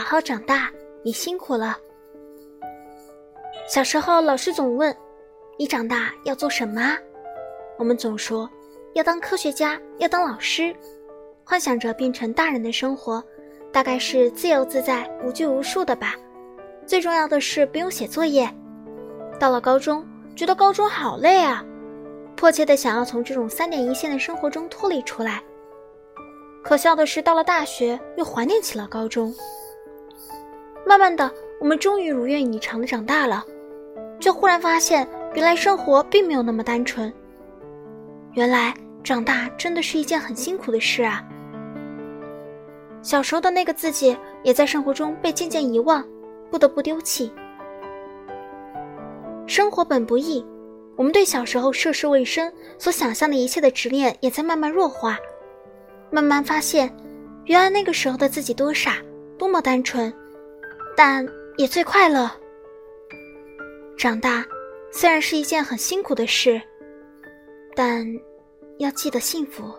好好长大，你辛苦了。小时候，老师总问：“你长大要做什么？”我们总说要当科学家，要当老师，幻想着变成大人的生活，大概是自由自在、无拘无束的吧。最重要的是不用写作业。到了高中，觉得高中好累啊，迫切的想要从这种三点一线的生活中脱离出来。可笑的是，到了大学又怀念起了高中。慢慢的，我们终于如愿以偿的长大了，却忽然发现，原来生活并没有那么单纯。原来长大真的是一件很辛苦的事啊！小时候的那个自己，也在生活中被渐渐遗忘，不得不丢弃。生活本不易，我们对小时候涉世未深所想象的一切的执念，也在慢慢弱化。慢慢发现，原来那个时候的自己多傻，多么单纯，但也最快乐。长大虽然是一件很辛苦的事，但要记得幸福。